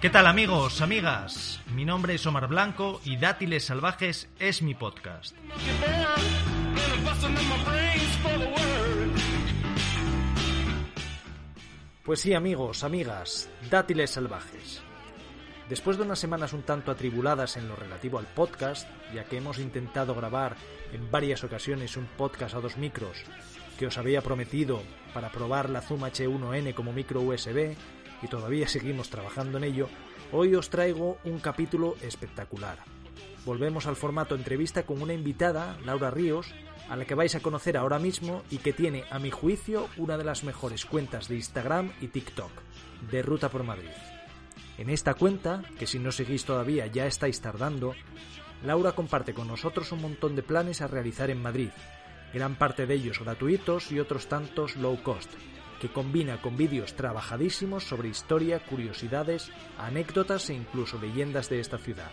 ¿Qué tal amigos, amigas? Mi nombre es Omar Blanco y Dátiles Salvajes es mi podcast. Pues sí amigos, amigas, Dátiles Salvajes. Después de unas semanas un tanto atribuladas en lo relativo al podcast, ya que hemos intentado grabar en varias ocasiones un podcast a dos micros que os había prometido para probar la Zoom H1N como micro USB y todavía seguimos trabajando en ello, hoy os traigo un capítulo espectacular. Volvemos al formato entrevista con una invitada, Laura Ríos, a la que vais a conocer ahora mismo y que tiene, a mi juicio, una de las mejores cuentas de Instagram y TikTok, de Ruta por Madrid. En esta cuenta, que si no seguís todavía ya estáis tardando, Laura comparte con nosotros un montón de planes a realizar en Madrid, gran parte de ellos gratuitos y otros tantos low cost, que combina con vídeos trabajadísimos sobre historia, curiosidades, anécdotas e incluso leyendas de esta ciudad.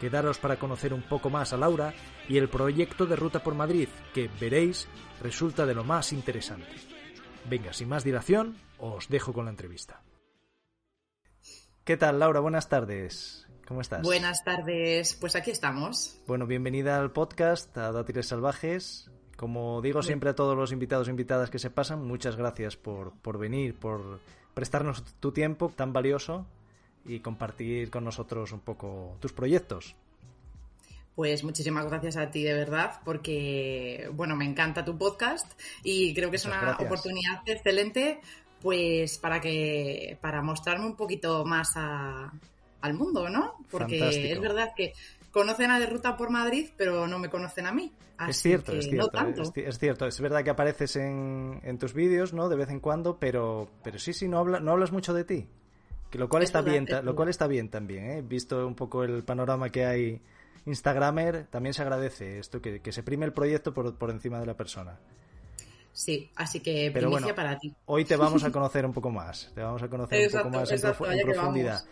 Quedaros para conocer un poco más a Laura y el proyecto de Ruta por Madrid, que veréis resulta de lo más interesante. Venga, sin más dilación, os dejo con la entrevista. ¿Qué tal, Laura? Buenas tardes. ¿Cómo estás? Buenas tardes, pues aquí estamos. Bueno, bienvenida al podcast, a Dátiles Salvajes. Como digo siempre a todos los invitados e invitadas que se pasan, muchas gracias por, por venir, por prestarnos tu tiempo tan valioso y compartir con nosotros un poco tus proyectos. Pues muchísimas gracias a ti de verdad, porque bueno, me encanta tu podcast y creo que es una oportunidad excelente, pues para que para mostrarme un poquito más al mundo, ¿no? Porque es verdad que conocen a De Ruta por Madrid, pero no me conocen a mí. es cierto, es cierto, Es, cierto. Es verdad que apareces en, en, tus vídeos, ¿no? De vez en cuando, pero, pero sí, sí, no, habla, no hablas mucho de ti. Que lo cual está bien, lo cual está bien también, ¿eh? Visto un poco el panorama que hay Instagramer, también se agradece esto, que, se prime el proyecto por, por encima de la persona. Sí, así que Pero bueno, para ti. Hoy te vamos a conocer un poco más, te vamos a conocer un poco más en, profundidad.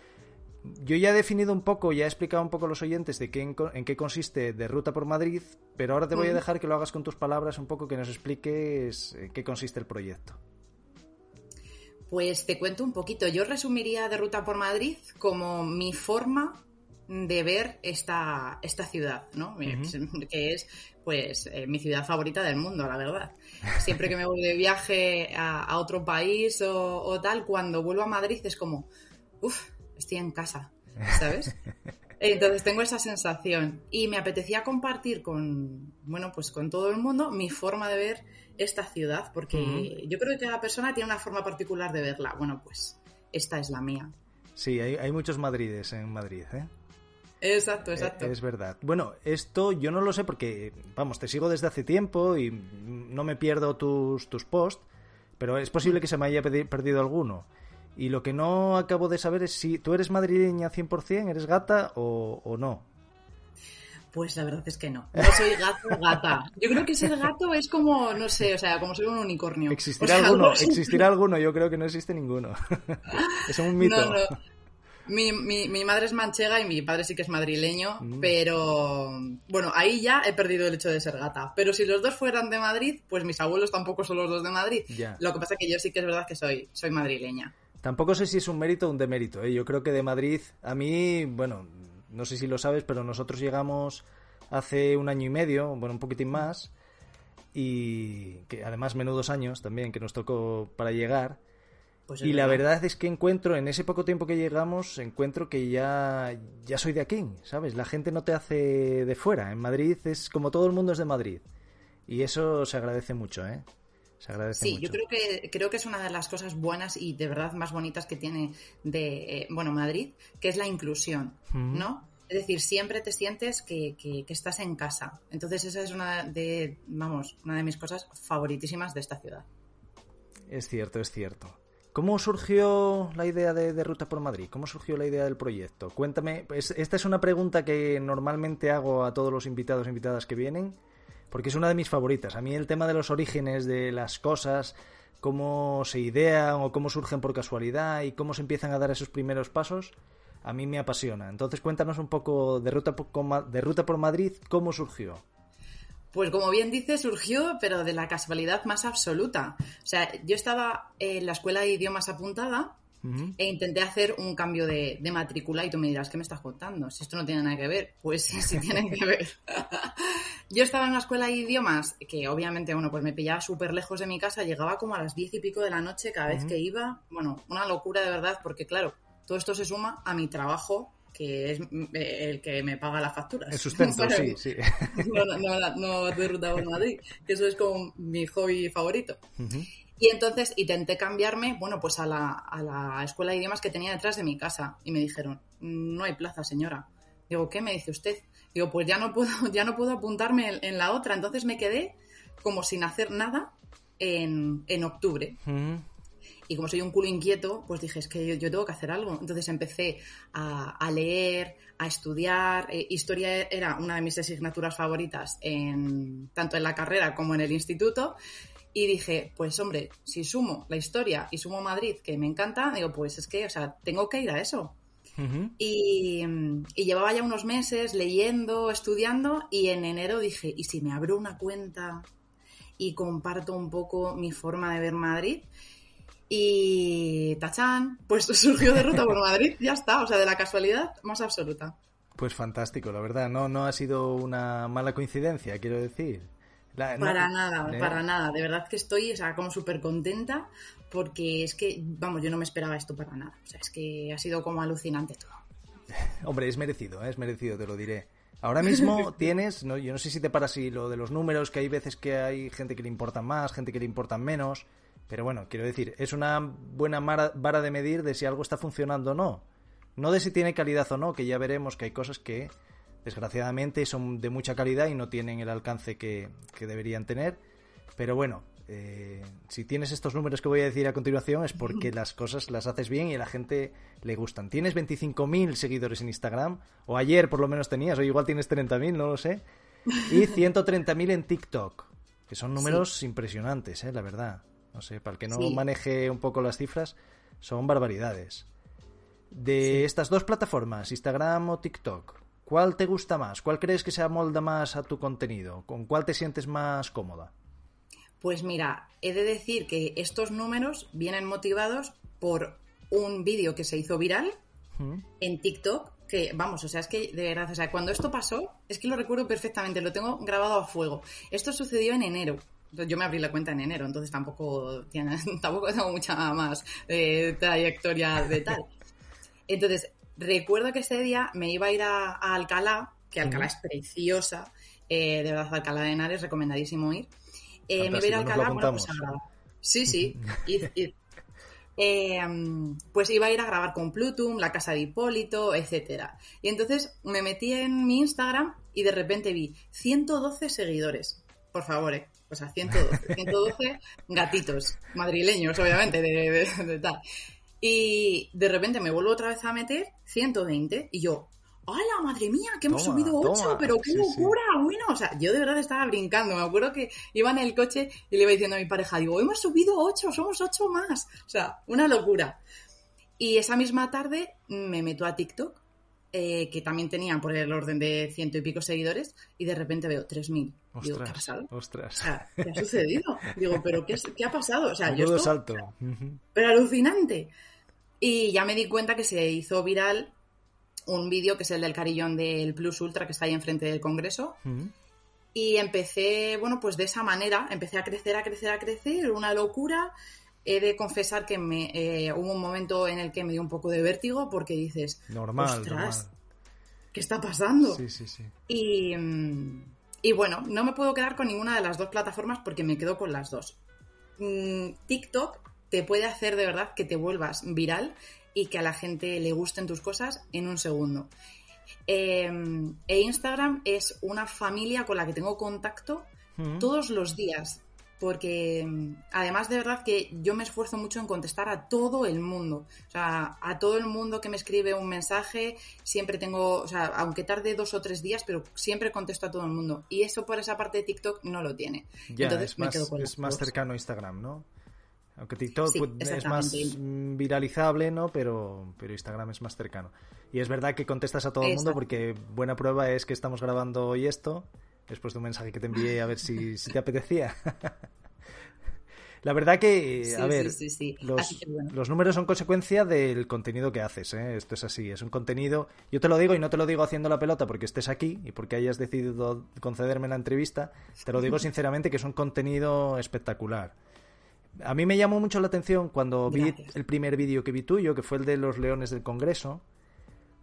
Yo ya he definido un poco, ya he explicado un poco a los oyentes de qué, en, qué consiste de Ruta por Madrid, pero ahora te voy a dejar que lo hagas con tus palabras un poco, que nos expliques en qué consiste el proyecto. Pues te cuento un poquito. Yo resumiría de Ruta por Madrid como mi forma de ver esta, esta ciudad, ¿no? Que es, pues, eh, mi ciudad favorita del mundo, la verdad. Siempre que me voy de viaje a, otro país o, o, tal, cuando vuelvo a Madrid es como, uff, estoy en casa, ¿sabes? Entonces tengo esa sensación y me apetecía compartir con, bueno, pues con todo el mundo mi forma de ver esta ciudad, porque yo creo que cada persona tiene una forma particular de verla. Bueno, pues esta es la mía. Sí, hay, muchos Madrides en Madrid, ¿eh? Exacto, exacto. Es, verdad. Bueno, esto yo no lo sé porque, vamos, te sigo desde hace tiempo y no me pierdo tus, tus posts, pero es posible que se me haya perdido alguno. Y lo que no acabo de saber es si tú eres madrileña 100%, eres gata o, o no. Pues la verdad es que no. No soy gato gata. Yo creo que ser gato es como, no sé, o sea, como ser un unicornio. ¿Existirá alguno? ¿Existirá alguno? Yo creo que no existe ninguno. es un mito. No, no. Mi, mi, mi, madre es manchega y mi padre sí que es madrileño, mm. pero bueno, ahí ya he perdido el hecho de ser gata. Pero si los dos fueran de Madrid, pues mis abuelos tampoco son los dos de Madrid. Lo que pasa es que yo sí que es verdad que soy, soy madrileña. Tampoco sé si es un mérito o un demérito. ¿eh? Yo creo que de Madrid, a mí, bueno, no sé si lo sabes, pero nosotros llegamos hace un año y medio, bueno, un poquitín más, y que además menudos años también que nos tocó para llegar. Pues y la verdad es que encuentro, en ese poco tiempo que llegamos, encuentro que ya, ya soy de aquí, ¿sabes? La gente no te hace de fuera. En Madrid es como todo el mundo es de Madrid. Y eso se agradece mucho, ¿eh? Sí, yo creo que, creo que es una de las cosas buenas y de verdad más bonitas que tiene de eh, bueno Madrid, que es la inclusión, ¿no? Es decir, siempre te sientes que, que, estás en casa. Entonces esa es una de, vamos, una de mis cosas favoritísimas de esta ciudad. Es cierto, es cierto. ¿Cómo surgió la idea de, de, Ruta por Madrid? ¿Cómo surgió la idea del proyecto? Cuéntame, esta es una pregunta que normalmente hago a todos los invitados e invitadas que vienen porque es una de mis favoritas. A mí el tema de los orígenes de las cosas, cómo se idean o cómo surgen por casualidad y cómo se empiezan a dar esos primeros pasos, a mí me apasiona. Entonces cuéntanos un poco de Ruta por, de Ruta por Madrid, cómo surgió. Pues como bien dice, surgió, pero de la casualidad más absoluta. O sea, yo estaba en la escuela de idiomas apuntada e intenté hacer un cambio de, matrícula y tú me dirás, ¿qué me estás contando? Si esto no tiene nada que ver. Pues sí, sí tiene que ver. Yo estaba en una escuela de idiomas que obviamente, bueno, pues me pillaba súper lejos de mi casa, llegaba como a las diez y pico de la noche cada vez que iba. Bueno, una locura de verdad, porque claro, todo esto se suma a mi trabajo que es eh, el que me paga las facturas. El sustento, sí, sí. No, no, no, de Ruta por Madrid, que eso es como mi hobby favorito. Y entonces intenté cambiarme, bueno, pues a la, a la escuela de idiomas que tenía detrás de mi casa. Y me dijeron, no hay plaza, señora. Digo, ¿qué me dice usted? Digo, pues ya no puedo, ya no puedo apuntarme en, la otra. Entonces me quedé como sin hacer nada en, en octubre. Y como soy un culo inquieto, pues dije, es que yo, tengo que hacer algo. Entonces empecé a, leer, a estudiar. Eh, historia era una de mis asignaturas favoritas, en, tanto en la carrera como en el instituto. Y dije, pues hombre, si sumo la historia y sumo Madrid, que me encanta, digo, pues es que, o sea, tengo que ir a eso. Y, y, llevaba ya unos meses leyendo, estudiando, y en enero dije, ¿y si me abro una cuenta y comparto un poco mi forma de ver Madrid? Y tachán, pues surgió de ruta por Madrid, ya está, o sea, de la casualidad más absoluta. Pues fantástico, la verdad, no, no ha sido una mala coincidencia, quiero decir. para nada, ¿eh? para nada, de verdad que estoy, o sea, como súper contenta porque es que, vamos, yo no me esperaba esto para nada, o sea, es que ha sido como alucinante todo. Hombre, es merecido, ¿eh? es merecido, te lo diré. Ahora mismo tienes, no, yo no sé si te para así lo de los números, que hay veces que hay gente que le importan más, gente que le importan menos. Pero bueno, quiero decir, es una buena vara de medir de si algo está funcionando o no. No de si tiene calidad o no, que ya veremos que hay cosas que desgraciadamente son de mucha calidad y no tienen el alcance que, deberían tener. Pero bueno, eh, si tienes estos números que voy a decir a continuación es porque las cosas las haces bien y a la gente le gustan. Tienes 25.000 seguidores en Instagram, o ayer por lo menos tenías, o igual tienes 30.000, no lo sé, y 130.000 en TikTok, que son números impresionantes, eh, la verdad. No sé, para el que no maneje un poco las cifras, son barbaridades. De estas dos plataformas, Instagram o TikTok, ¿cuál te gusta más? ¿Cuál crees que se amolda más a tu contenido? ¿Con cuál te sientes más cómoda? Pues mira, he de decir que estos números vienen motivados por un vídeo que se hizo viral en TikTok, que vamos, o sea, es que de verdad, o sea, cuando esto pasó, es que lo recuerdo perfectamente, lo tengo grabado a fuego. Esto sucedió en enero. Yo me abrí la cuenta en enero, entonces tampoco, tiene, tampoco tengo mucha más eh, trayectoria de tal. Entonces, recuerdo que ese día me iba a ir a, Alcalá, que Alcalá es preciosa, eh, de verdad, Alcalá de Henares, recomendadísimo ir. Eh, me iba a Alcalá, bueno, pues a Sí, sí. pues iba a ir a grabar con Plutum, la casa de Hipólito, etcétera. Y entonces me metí en mi Instagram y de repente vi 112 seguidores. Por favor, eh. O sea, 112, 112 gatitos madrileños, obviamente, de, tal. Y de repente me vuelvo otra vez a meter 120 y yo, ¡Hola, madre mía! Que hemos subido 8, pero qué locura, bueno. O sea, yo de verdad estaba brincando. Me acuerdo que iba en el coche y le iba diciendo a mi pareja, digo, hemos subido 8, somos 8 más. O sea, una locura. Y esa misma tarde me meto a TikTok eh, que también tenían por el orden de ciento y pico seguidores, y de repente veo 3.000. Digo, ¿qué ha pasado? Ostras. O sea, ¿qué ha sucedido? Digo, ¿pero qué, qué ha pasado? O sea, yo esto, salto. Pero alucinante. Y ya me di cuenta que se hizo viral un vídeo que es el del carillón del Plus Ultra que está ahí enfrente del Congreso. Y empecé, bueno, pues de esa manera, empecé a crecer, a crecer, a crecer, una locura he de confesar que me, eh, hubo un momento en el que me dio un poco de vértigo porque dices, normal, ¿qué está pasando? Sí, sí, sí. Y, y, bueno, no me puedo quedar con ninguna de las dos plataformas porque me quedo con las dos. Mm, TikTok te puede hacer de verdad que te vuelvas viral y que a la gente le gusten tus cosas en un segundo. Em, e Instagram es una familia con la que tengo contacto todos los días porque mm, además de verdad que yo me esfuerzo mucho en contestar a todo el mundo. O sea, a todo el mundo que me escribe un mensaje, siempre tengo, o sea, aunque tarde dos o tres días, pero siempre contesto a todo el mundo. Y eso por esa parte de TikTok no lo tiene. Ya, Entonces, es, más, es más cercano a Instagram, ¿no? Aunque TikTok pues, es más viralizable, ¿no? Pero, pero Instagram es más cercano. Y es verdad que contestas a todo el mundo porque buena prueba es que estamos grabando hoy esto después de un mensaje que te envié a ver si, te apetecía. La verdad que, a ver, los, números son consecuencia del contenido que haces, ¿eh? Esto es así, es un contenido... Yo te lo digo y no te lo digo haciendo la pelota porque estés aquí y porque hayas decidido concederme la entrevista, te lo digo sinceramente que es un contenido espectacular. A mí me llamó mucho la atención cuando vi el primer vídeo que vi tuyo, que fue el de los leones del Congreso,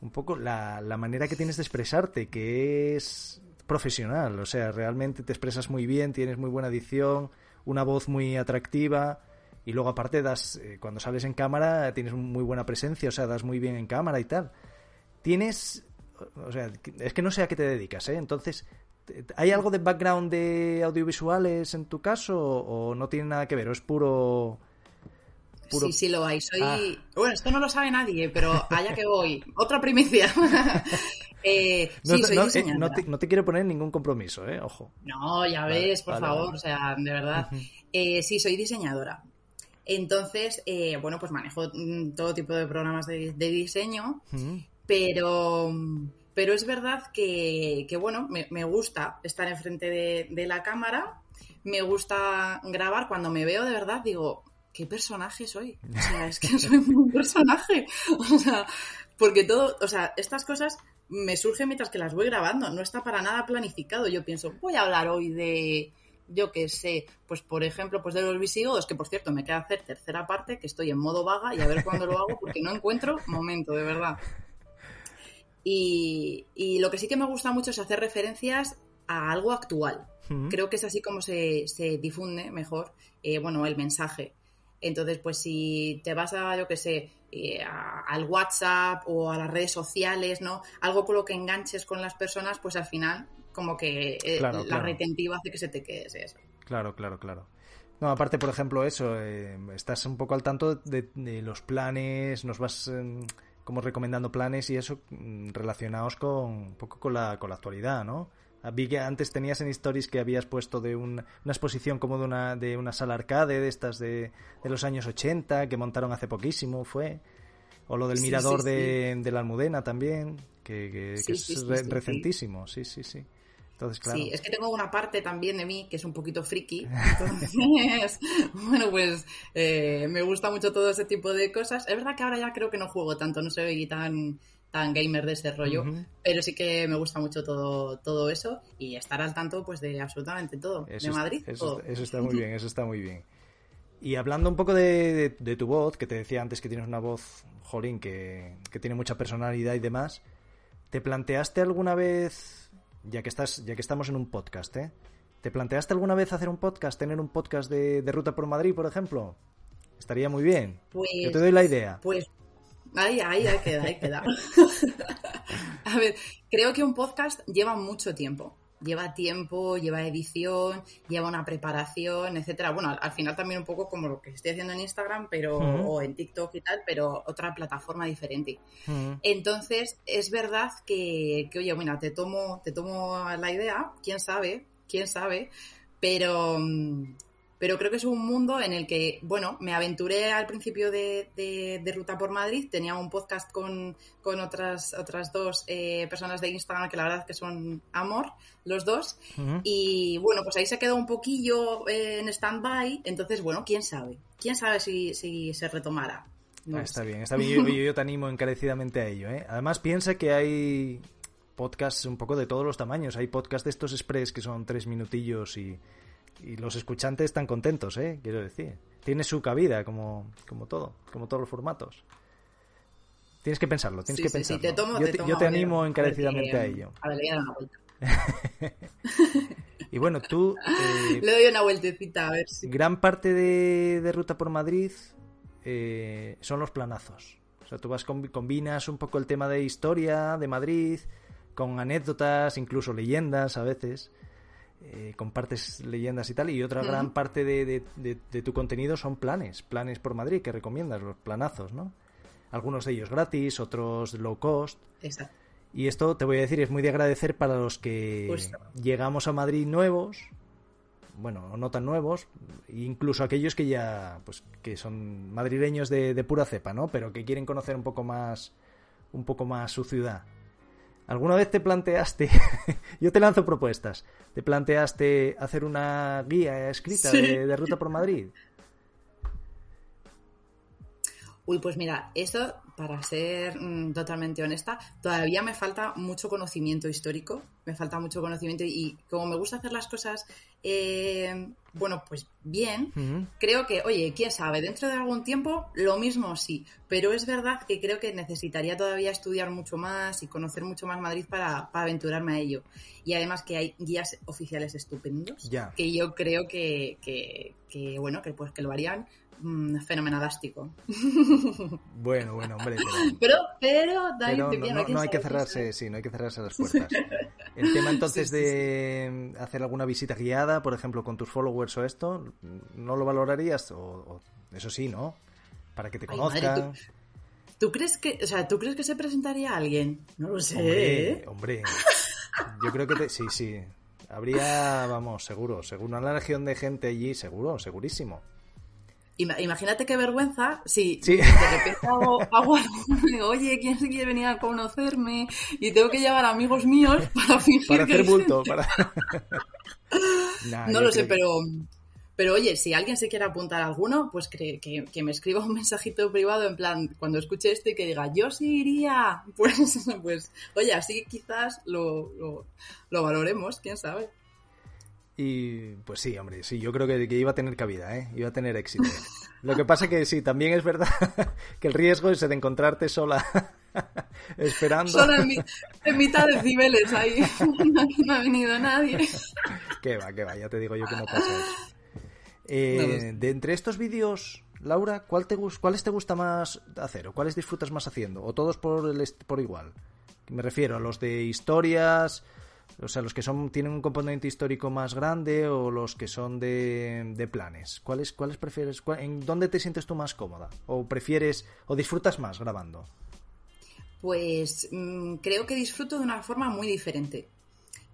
un poco la, la manera que tienes de expresarte, que es profesional, o sea, realmente te expresas muy bien, tienes muy buena edición una voz muy atractiva y luego aparte das eh, cuando sales en cámara tienes muy buena presencia, o sea, das muy bien en cámara y tal. Tienes o sea, es que no sé a qué te dedicas, ¿eh? Entonces, ¿hay algo de background de audiovisuales en tu caso o no tiene nada que ver o es puro Sí, sí lo hay. Soy. Ah. Bueno, esto no lo sabe nadie, pero allá que voy. Otra primicia. Eh, no, sí, soy eh, no, te, quiero poner ningún compromiso, ¿eh? Ojo. No, ya ves, por favor, o sea, de verdad. Eh, sí, soy diseñadora. Entonces, bueno, pues manejo mm, todo tipo de programas de, diseño, pero, pero es verdad que, bueno, me, gusta estar enfrente de, de la cámara, me gusta grabar. Cuando me veo de verdad, digo, ¿qué personaje soy? O sea, es que soy un personaje. O sea, porque todo, o sea, estas cosas me surgen mientras que las voy grabando, no está para nada planificado. Yo pienso, voy a hablar hoy de, yo qué sé, pues por ejemplo, pues de los visigodos, que por cierto me queda hacer tercera parte, que estoy en modo vaga y a ver cuándo lo hago porque no encuentro momento, de verdad. Y, y lo que sí que me gusta mucho es hacer referencias a algo actual. Creo que es así como se, se difunde mejor, eh, bueno, el mensaje. Entonces, pues si te vas a, yo qué sé, eh, al WhatsApp o a las redes sociales, ¿no? Algo con lo que enganches con las personas, pues al final como que eh, la retentiva hace que se te quede eso. Claro, claro, claro. No, aparte, por ejemplo, eso, eh, estás un poco al tanto de, los planes, nos vas em, como recomendando planes y eso mm, relacionados con un poco con la, con la actualidad, ¿no? Vi que antes tenías en Stories que habías puesto de una exposición como de una, de una sala arcade de estas de, de los años 80 que montaron hace poquísimo, fue. O lo del mirador De, de, la Almudena también, que, es recentísimo, sí, sí, sí. Entonces, claro. Sí, es que tengo una parte también de mí que es un poquito friki. Entonces, bueno, pues eh, me gusta mucho todo ese tipo de cosas. Es verdad que ahora ya creo que no juego tanto, no soy tan tan gamer de ese rollo, pero sí que me gusta mucho todo, todo eso y estar al tanto pues de absolutamente todo. de Madrid. Eso, está muy bien, eso está muy bien. Y hablando un poco de, tu voz, que te decía antes que tienes una voz, jolín, que, tiene mucha personalidad y demás, ¿te planteaste alguna vez, ya que, estás, ya que estamos en un podcast, ¿eh? ¿Te planteaste alguna vez hacer un podcast, tener un podcast de, de Ruta por Madrid, por ejemplo? Estaría muy bien. Pues, Yo te doy la idea. Pues Ahí, ahí, ahí queda, ahí queda. a ver, creo que un podcast lleva mucho tiempo. Lleva tiempo, lleva edición, lleva una preparación, etcétera. Bueno, al, final también un poco como lo que estoy haciendo en Instagram, pero o en TikTok y tal, pero otra plataforma diferente. Entonces, es verdad que, que, oye, bueno, te tomo, te tomo la idea, quién sabe, quién sabe, pero mm, pero creo que es un mundo en el que, bueno, me aventuré al principio de, Ruta por Madrid, tenía un podcast con, otras, otras dos eh, personas de Instagram que la verdad que son amor, los dos, y bueno, pues ahí se quedó un poquillo eh, en stand-by, entonces, bueno, quién sabe, quién sabe si, se retomara. Ah, está bien, está bien, yo, te animo encarecidamente a ello. ¿eh? Además, piensa que hay podcasts un poco de todos los tamaños. Hay podcasts de estos express que son tres minutillos y, y los escuchantes están contentos, ¿eh? Quiero decir. Tiene su cabida, como, como todo, como todos los formatos. Tienes que pensarlo, tienes que pensarlo. yo, te, animo encarecidamente a ello. A ver, le una vuelta. y bueno, tú... Eh, le doy una vueltecita, a ver si... Gran parte de, Ruta por Madrid eh, son los planazos. O sea, tú vas combinas un poco el tema de historia de Madrid con anécdotas, incluso leyendas a veces. Eh, compartes leyendas y tal, y otra gran parte de, tu contenido son planes, planes por Madrid que recomiendas, los planazos, ¿no? Algunos de ellos gratis, otros low cost. Exacto. Y esto te voy a decir, es muy de agradecer para los que llegamos a Madrid nuevos, bueno, no tan nuevos, incluso aquellos que ya, pues, que son madrileños de, de pura cepa, ¿no? Pero que quieren conocer un poco más, un poco más su ciudad. ¿Alguna vez te planteaste, yo te lanzo propuestas, te planteaste hacer una guía escrita de, de, ruta por Madrid? Uy, pues mira, esto para ser mm, totalmente honesta, todavía me falta mucho conocimiento histórico, me falta mucho conocimiento y como me gusta hacer las cosas, eh, bueno, pues bien, creo que, oye, quién sabe, dentro de algún tiempo lo mismo sí, pero es verdad que creo que necesitaría todavía estudiar mucho más y conocer mucho más Madrid para, aventurarme a ello. Y además que hay guías oficiales estupendos, que yo creo que, que, que, bueno, que pues que lo harían Mm, fenomenalástico. Bueno, bueno, hombre. Pero, pero, no, hay que cerrarse, sí, no hay que cerrarse las puertas. El tema entonces de hacer alguna visita guiada, por ejemplo, con tus followers o esto, ¿no lo valorarías? O, eso sí, ¿no? Para que te conozcan. ¿tú, crees que, o sea, ¿tú crees que se presentaría alguien? No lo sé. Hombre, ¿eh? hombre. Yo creo que sí, sí. Habría, vamos, seguro, seguro una legión de gente allí, seguro, segurísimo. Imagínate qué vergüenza si de repente hago, digo, oye, ¿quién se quiere venir a conocerme? Y tengo que llevar amigos míos para fingir para hacer bulto, para... no lo sé, pero, pero oye, si alguien se quiere apuntar a alguno, pues que, que, me escriba un mensajito privado en plan, cuando escuche esto y que diga, yo sí iría. Pues, pues oye, así quizás lo, lo, lo valoremos, quién sabe. Y pues sí, hombre, sí, yo creo que, iba a tener cabida, ¿eh? Iba a tener éxito. Lo que pasa que sí, también es verdad que el riesgo es de encontrarte sola esperando. Sola en, mitad de cibeles ahí. No, ha venido nadie. Que va, que va, ya te digo yo que no pasa eso. Eh, de entre estos vídeos, Laura, ¿cuál te, ¿cuáles te gusta más hacer o cuáles disfrutas más haciendo? ¿O todos por, el, por igual? Me refiero a los de historias, o sea, los que son tienen un componente histórico más grande o los que son de, planes. ¿Cuáles, ¿Cuáles prefieres? ¿En dónde te sientes tú más cómoda? ¿O prefieres o disfrutas más grabando? Pues mm, creo que disfruto de una forma muy diferente.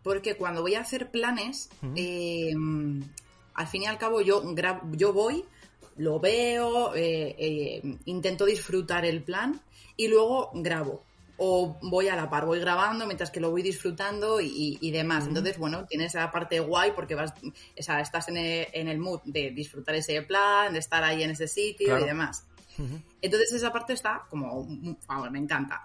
Porque cuando voy a hacer planes, em, al fin y al cabo yo, yo voy, lo veo, eh, eh, intento disfrutar el plan y luego grabo o voy a la par, voy grabando mientras que lo voy disfrutando y, demás. Entonces, bueno, tienes esa parte guay porque vas, o sea, estás en el, mood de disfrutar ese plan, de estar ahí en ese sitio y demás. Entonces, esa parte está como, me encanta.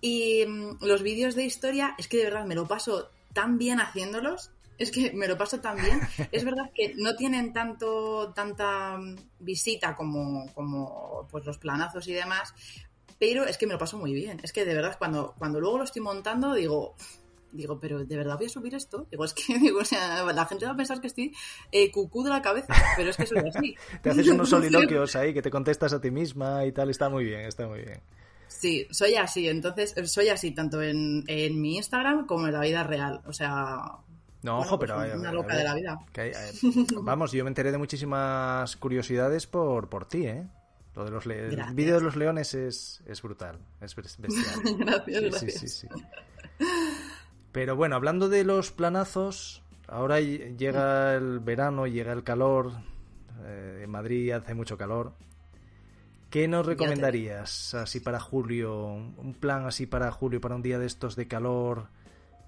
Y mm, los vídeos de historia, es que de verdad me lo paso tan bien haciéndolos. Es que me lo paso tan bien. es verdad que no tienen tanto, tanta mm, visita como, como pues los planazos y demás, pero es que me lo paso muy bien. Es que de verdad, cuando, cuando luego lo estoy montando, digo, digo, pero ¿de verdad voy a subir esto? Digo, es que digo, o sea, la gente va a pensar que estoy eh, cucú de la cabeza, pero es que soy así. te haces unos soliloquios ahí que te contestas a ti misma y tal, está muy bien, está muy bien. Sí, soy así, entonces soy así tanto en, en mi Instagram como en la vida real, o sea... No, ojo, pero... Pues una loca de la vida. vamos, yo me enteré de muchísimas curiosidades por, por ti, ¿eh? Lo de los el vídeo de los leones es, es brutal, es bestial. gracias, sí, Sí, sí, Pero bueno, hablando de los planazos, ahora llega el verano, llega el calor. Eh, en Madrid hace mucho calor. ¿Qué nos recomendarías así para julio? Un plan así para julio, para un día de estos de calor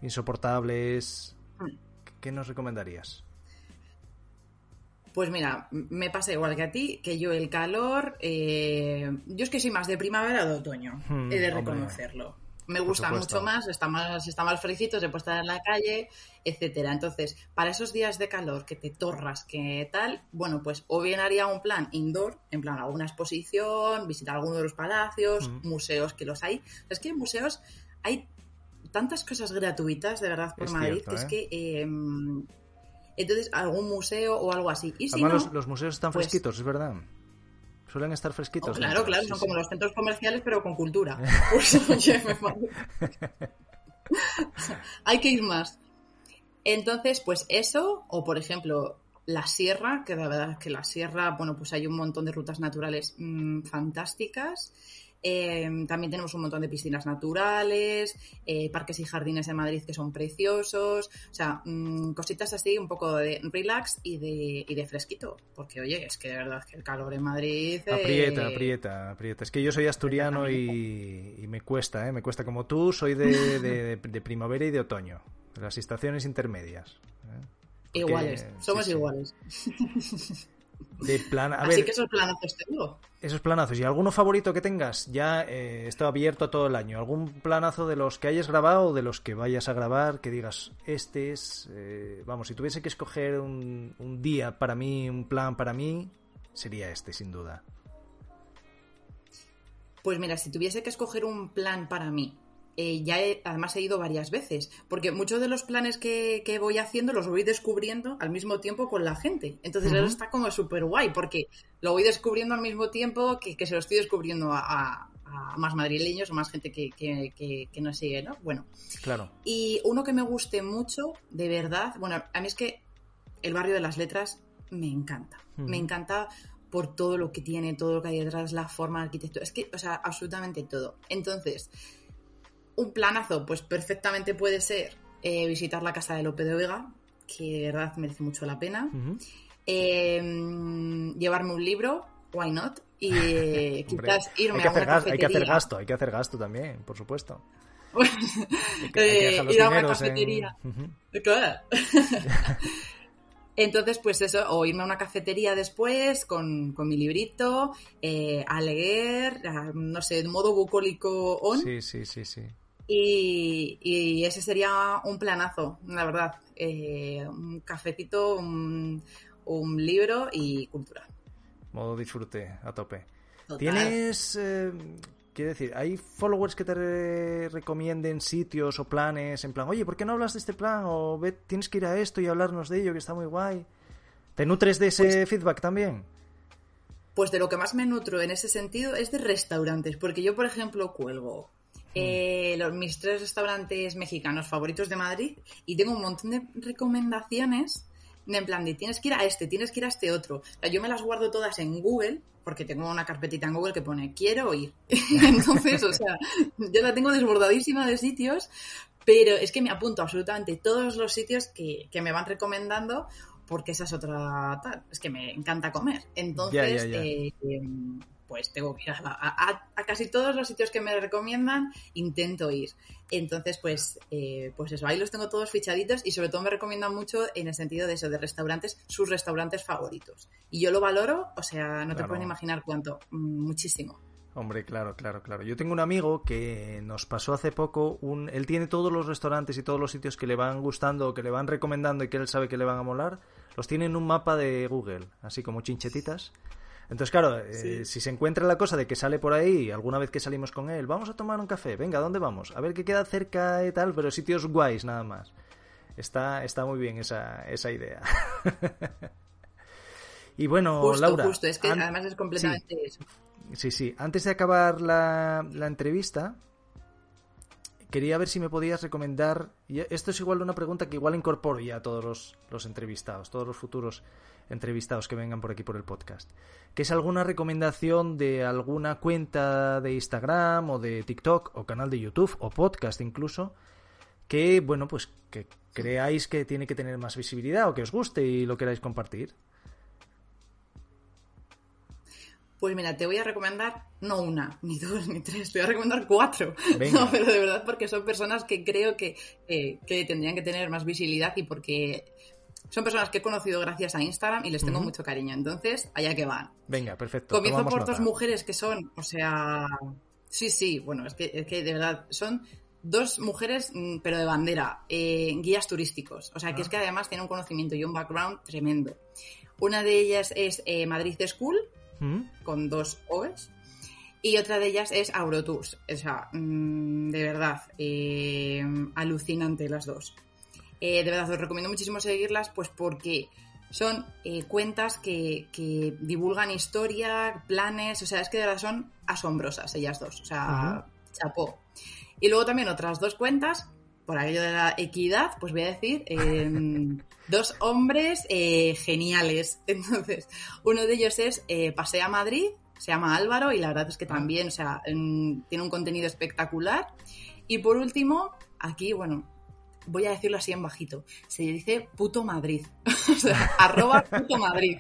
insoportables. Mm. ¿Qué nos recomendarías? Pues mira, me pasa igual que a ti, que yo el calor, eh, yo es que soy más de primavera o de otoño, hmm, he de reconocerlo. Me gusta mucho más, está más, está más fresquito, se puede estar en la calle, etcétera. Entonces, para esos días de calor que te torras, que tal, bueno, pues o bien haría un plan indoor, en plan alguna exposición, visitar alguno de los palacios, hmm. museos que los hay. Es que en museos hay tantas cosas gratuitas, de verdad, por Madrid, que es ¿eh? que em, entonces, algún museo o algo así. Y si Además, los, museos están pues fresquitos, es verdad. Suelen estar fresquitos. Oh, claro, claro, son como los centros comerciales, pero con cultura. pues, Hay que ir más. Entonces, pues eso, o por ejemplo, la sierra, que la verdad es que la sierra, bueno, pues hay un montón de rutas naturales mm, fantásticas. Em, también tenemos un montón de piscinas naturales, eh, parques y jardines en Madrid que son preciosos, o sea, mm, cositas así, un poco de relax y de, y de fresquito, porque oye, es que de verdad que el calor en Madrid... Aprieta, aprieta, aprieta. Es que yo soy asturiano y, me cuesta, ¿eh? me cuesta como tú, soy de, primavera y de otoño, de las estaciones intermedias. ¿eh? iguales, somos iguales. De plan, a Así que esos planazos tengo. Esos planazos. ¿Y alguno favorito que tengas? Ya eh, está abierto todo el año. ¿Algún planazo de los que hayas grabado o de los que vayas a grabar que digas, este es... Eh, vamos, si tuviese que escoger un, un día para mí, un plan para mí, sería este, sin duda. Pues mira, si tuviese que escoger un plan para mí, eh, ya he, además he ido varias veces, porque muchos de los planes que, voy haciendo los voy descubriendo al mismo tiempo con la gente. Entonces eso está como súper guay, porque lo voy descubriendo al mismo tiempo que, se lo estoy descubriendo a, más madrileños o más gente que, que, nos sigue, ¿no? Bueno. Claro. Y uno que me guste mucho, de verdad, bueno, a mí es que el barrio de las letras me encanta. Me encanta por todo lo que tiene, todo lo que hay detrás, la forma, la arquitectura, es que, o sea, absolutamente todo. Entonces, un planazo, pues perfectamente puede ser eh, visitar la casa de Lope de Vega, que de verdad merece mucho la pena. Em, llevarme un libro, why not? Y eh, quizás irme a una cafetería. Hay que hacer gasto, hay que hacer gasto también, por supuesto. Eh, ir a una cafetería. Claro. Entonces, pues eso, o irme a una cafetería después con, mi librito, a leer, no sé, de modo bucólico on. Sí, sí, sí, sí. Y, ese sería un planazo, la verdad. Eh, un cafetito, un, libro y cultura. Modo disfrute a tope. ¿Tienes, eh, quiero decir, hay followers que te recomienden sitios o planes en plan, oye, ¿por qué no hablas de este plan? O ve, tienes que ir a esto y hablarnos de ello, que está muy guay. ¿Te nutres de ese pues feedback también? Pues de lo que más me nutro en ese sentido es de restaurantes, porque yo, por ejemplo, cuelgo eh, los, mis tres restaurantes mexicanos favoritos de Madrid y tengo un montón de recomendaciones de en plan de tienes que ir a este, tienes que ir a este otro. yo me las guardo todas en Google porque tengo una carpetita en Google que pone quiero ir. Entonces, o sea, yo la tengo desbordadísima de sitios, pero es que me apunto absolutamente todos los sitios que, me van recomendando porque esa es otra es que me encanta comer. Entonces, eh, em, pues tengo que ir a, casi todos los sitios que me recomiendan, intento ir. Entonces, pues, eh, pues eso, ahí los tengo todos fichaditos y sobre todo me recomiendan mucho en el sentido de eso, de restaurantes, sus restaurantes favoritos. Y yo lo valoro, o sea, no te pueden imaginar cuánto, mm, muchísimo. Hombre, claro, claro, claro. Yo tengo un amigo que nos pasó hace poco un... Él tiene todos los restaurantes y todos los sitios que le van gustando, que le van recomendando y que él sabe que le van a molar, los tiene en un mapa de Google, así como chinchetitas. Entonces, claro, eh, si se encuentra la cosa de que sale por ahí, alguna vez que salimos con él, vamos a tomar un café, venga, ¿dónde vamos? A ver qué queda cerca y tal, pero sitios guays nada más. Está, está muy bien esa, esa idea. y bueno, justo, Laura. Justo, es que además es completamente eso. Sí, sí. Antes de acabar la, la entrevista, quería ver si me podías recomendar. Y esto es igual una pregunta que igual incorporo ya a todos los, los entrevistados, todos los futuros entrevistados que vengan por aquí por el podcast. Que es alguna recomendación de alguna cuenta de Instagram o de TikTok o canal de YouTube o podcast incluso que, bueno, pues que creáis que tiene que tener más visibilidad o que os guste y lo queráis compartir. Pues mira, te voy a recomendar no una, ni dos, ni tres, te voy a recomendar cuatro. No, pero de verdad porque son personas que creo que, que, tendrían que tener más visibilidad y porque son personas que he conocido gracias a Instagram y les tengo mucho cariño. Entonces, allá que van. Venga, perfecto. Comienzo por dos mujeres que son, o sea, sí, sí, bueno, es que, es que de verdad son dos mujeres, mm, pero de bandera, eh, guías turísticos. O sea, que es ah. que además tienen un conocimiento y un background tremendo. Una de ellas es eh, Madrid School, con dos O's. Y otra de ellas es Aurotours. O sea, mm, de verdad, eh, alucinante las dos. Eh, de verdad, os recomiendo muchísimo seguirlas, pues porque son eh, cuentas que, divulgan historia, planes, o sea, es que de verdad son asombrosas ellas dos, o sea, chapó. Y luego también otras dos cuentas, por aquello de la equidad, pues voy a decir, em, dos hombres eh, geniales. Entonces, uno de ellos es Pasea Madrid, se llama Álvaro y la verdad es que también, o sea, tiene un contenido espectacular. Y por último, aquí, bueno, voy a decirlo así en bajito, se dice puto Madrid. o sea, arroba puto Madrid.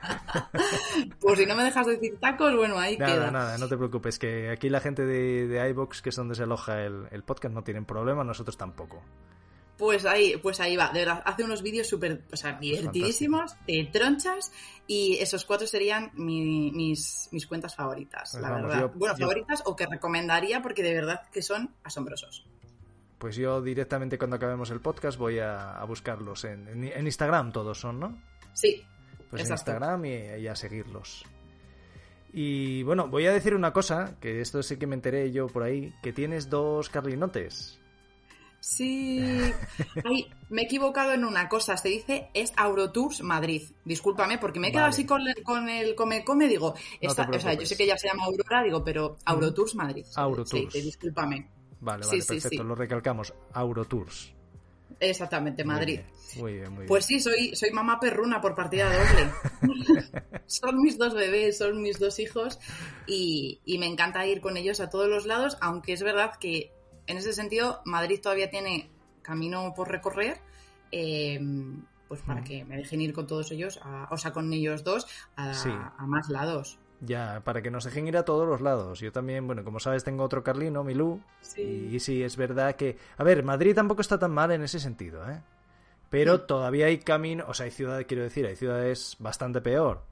pues si no me dejas decir tacos, bueno, ahí nada, queda. Nada, no te preocupes, que aquí la gente de, de iBox, que es donde se aloja el, podcast, no tienen problema, nosotros tampoco. Pues ahí, pues ahí va, de verdad, hace unos vídeos súper, o sea, divertidísimos, de tronchas, y esos cuatro serían mis, mis cuentas favoritas, Pues la vamos, verdad. yo- bueno, yo- favoritas o que recomendaría porque de verdad que son asombrosos. Pues yo directamente cuando acabemos el podcast voy a, a buscarlos en, en- en Instagram, todos son, ¿no? Sí, Pues en. Instagram y, y a seguirlos. Y bueno, voy a decir una cosa, que esto sí que me enteré yo por ahí, que tienes dos carlinotes. sí. Ay, me he equivocado en una cosa, se dice es Eurotours Madrid. Discúlpame, porque me he quedado Vale. así con, el- con el come come, digo, esta- o sea, yo sé que ya se llama Aurora, digo, pero Eurotours Madrid. Eurotours. Sí, discúlpame. Vale, vale, sí, perfecto, sí. lo recalcamos. Eurotours. Exactamente, Muy Madrid. bien, Muy bien, muy bien. Pues sí, soy, soy mamá perruna por partida doble. son mis dos bebés, son mis dos hijos y, y me encanta ir con ellos a todos los lados, aunque es verdad que en ese sentido Madrid todavía tiene camino por recorrer, eh, pues para Mm. que me dejen ir con todos ellos, a- o sea, con ellos dos, a, Sí. a más lados. Ya, para que nos dejen ir a todos los lados. Yo también, bueno, como sabes, tengo otro Carlino, Milú. Sí. Y sí, es verdad que... A ver, Madrid tampoco está tan mal en ese sentido, ¿eh? Pero todavía hay camino... O sea, hay ciudades, quiero decir, hay ciudades bastante peor.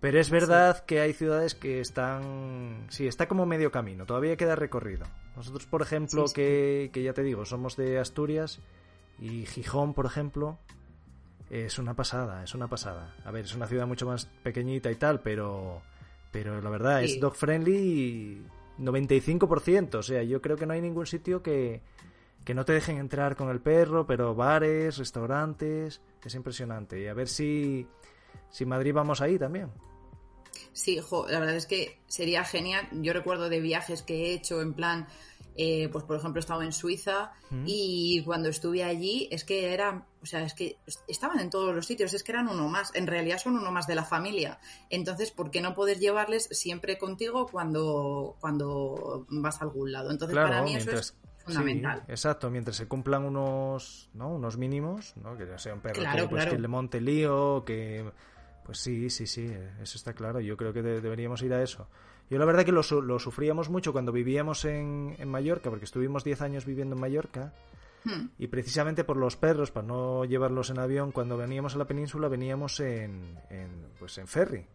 Pero es verdad que hay ciudades que están... Sí, está como medio camino, todavía queda recorrido. Nosotros, por ejemplo, sí. Que, que ya te digo, somos de Asturias y Gijón, por ejemplo, es una pasada, es una pasada. A ver, es una ciudad mucho más pequeñita y tal, pero, pero la verdad Sí. es dog friendly 95%. O sea, yo creo que no hay ningún sitio que, que no te dejen entrar con el perro, pero bares, restaurantes, es impresionante. Y a ver si, si Madrid vamos ahí también. Sí, jo, la verdad es que sería genial. Yo recuerdo de viajes que he hecho en plan, eh, pues por ejemplo he estado en Suiza Mm. y cuando estuve allí es que eran, o sea, es que estaban en todos los sitios, es que eran uno más, en realidad son uno más de la familia. Entonces, ¿por qué no poder llevarles siempre contigo cuando, cuando vas a algún lado? Entonces, Claro, para mí mientras, eso es fundamental. Sí, exacto, mientras se cumplan unos, ¿no? unos mínimos, ¿no? que ya sea un perro Claro, que, pues, claro. que le monte lío, que... Pues sí, sí, sí, eso está claro. Yo creo que de- deberíamos ir a eso. Yo la verdad que lo, su- lo sufríamos mucho cuando vivíamos en, en Mallorca, porque estuvimos 10 años viviendo en Mallorca, Hmm. y precisamente por los perros, para no llevarlos en avión, cuando veníamos a la península veníamos en, en, pues en ferry.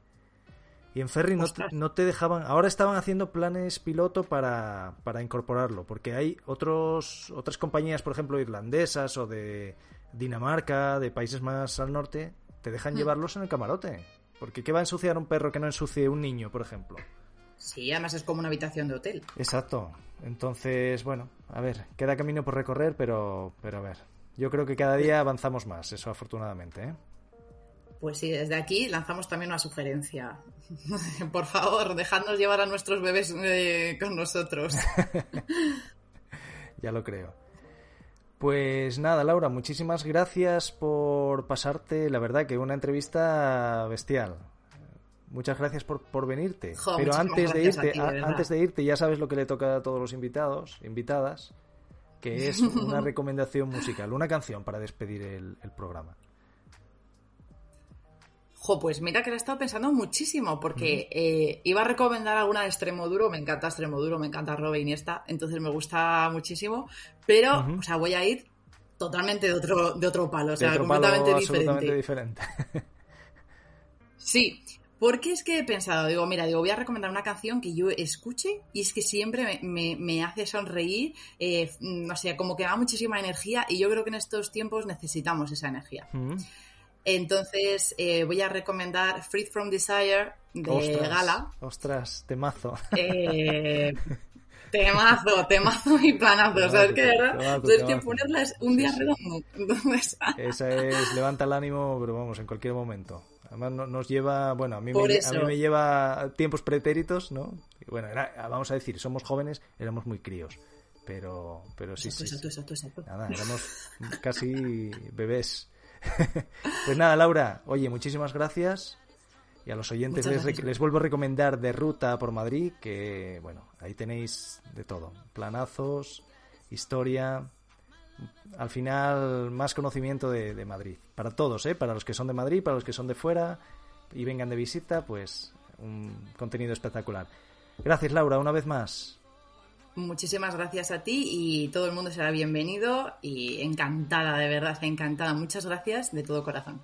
Y en ferry no no te dejaban. Ahora estaban haciendo planes piloto para, para incorporarlo, porque hay otros otras compañías, por ejemplo, irlandesas o de Dinamarca, de países más al norte, te dejan Hmm. llevarlos en el camarote. Porque ¿qué va a ensuciar un perro que no ensucie un niño, por ejemplo? Sí, además es como una habitación de hotel. Exacto. Entonces, bueno, a ver, queda camino por recorrer, pero, pero a ver. Yo creo que cada día avanzamos más, eso afortunadamente, ¿eh? Pues sí, desde aquí lanzamos también una sugerencia. Por favor, dejadnos llevar a nuestros bebés eh, con nosotros. Ya lo creo. Pues nada, Laura, muchísimas gracias por pasarte, la verdad que una entrevista bestial. Muchas gracias por, por venirte. Jo, Pero antes de irte, ti, de antes de irte, ya sabes lo que le toca a todos los invitados, invitadas, que es una recomendación musical, una canción para despedir el, el programa. Jo, pues mira que lo he estado pensando muchísimo, porque eh, iba a recomendar alguna de Extremoduro, me encanta Extremoduro, me encanta Robe Iniesta, entonces me gusta muchísimo, pero, o sea, voy a ir totalmente de otro, de otro palo, o sea, otro palo completamente diferente. absolutamente diferente. Sí, porque es que he pensado, digo, mira, digo, voy a recomendar una canción que yo escuche y es que siempre me, me- me hace sonreír, eh, no sé, como que da muchísima energía y yo creo que en estos tiempos necesitamos esa energía. Mm. Entonces eh, voy a recomendar Free From Desire de Ostras, Gala. Ostras, temazo. Eh, temazo, temazo y planazo. O sea, es que de verdad, Temazo, pues es que ponerla un día redondo. Entonces, Esa es levanta el ánimo, pero vamos, en cualquier momento. Además no- nos lleva, bueno, a mí, me, Por lle- eso. a mí me lleva tiempos pretéritos, ¿no? Y bueno, era- vamos a decir, somos jóvenes, éramos muy críos, pero, pero sí, sí, exacto, sí. exacto, exacto, exacto. Nada, éramos casi bebés. pues nada, Laura, oye, muchísimas gracias. Y a los oyentes les, les vuelvo a recomendar De Ruta por Madrid, que bueno, ahí tenéis de todo. Planazos, historia, al final más conocimiento de, de Madrid. Para todos, ¿eh? Para los que son de Madrid, para los que son de fuera y vengan de visita, pues un contenido espectacular. Gracias, Laura, una vez más. Muchísimas gracias a ti y todo el mundo será bienvenido y encantada, de verdad, encantada. Muchas gracias de todo corazón.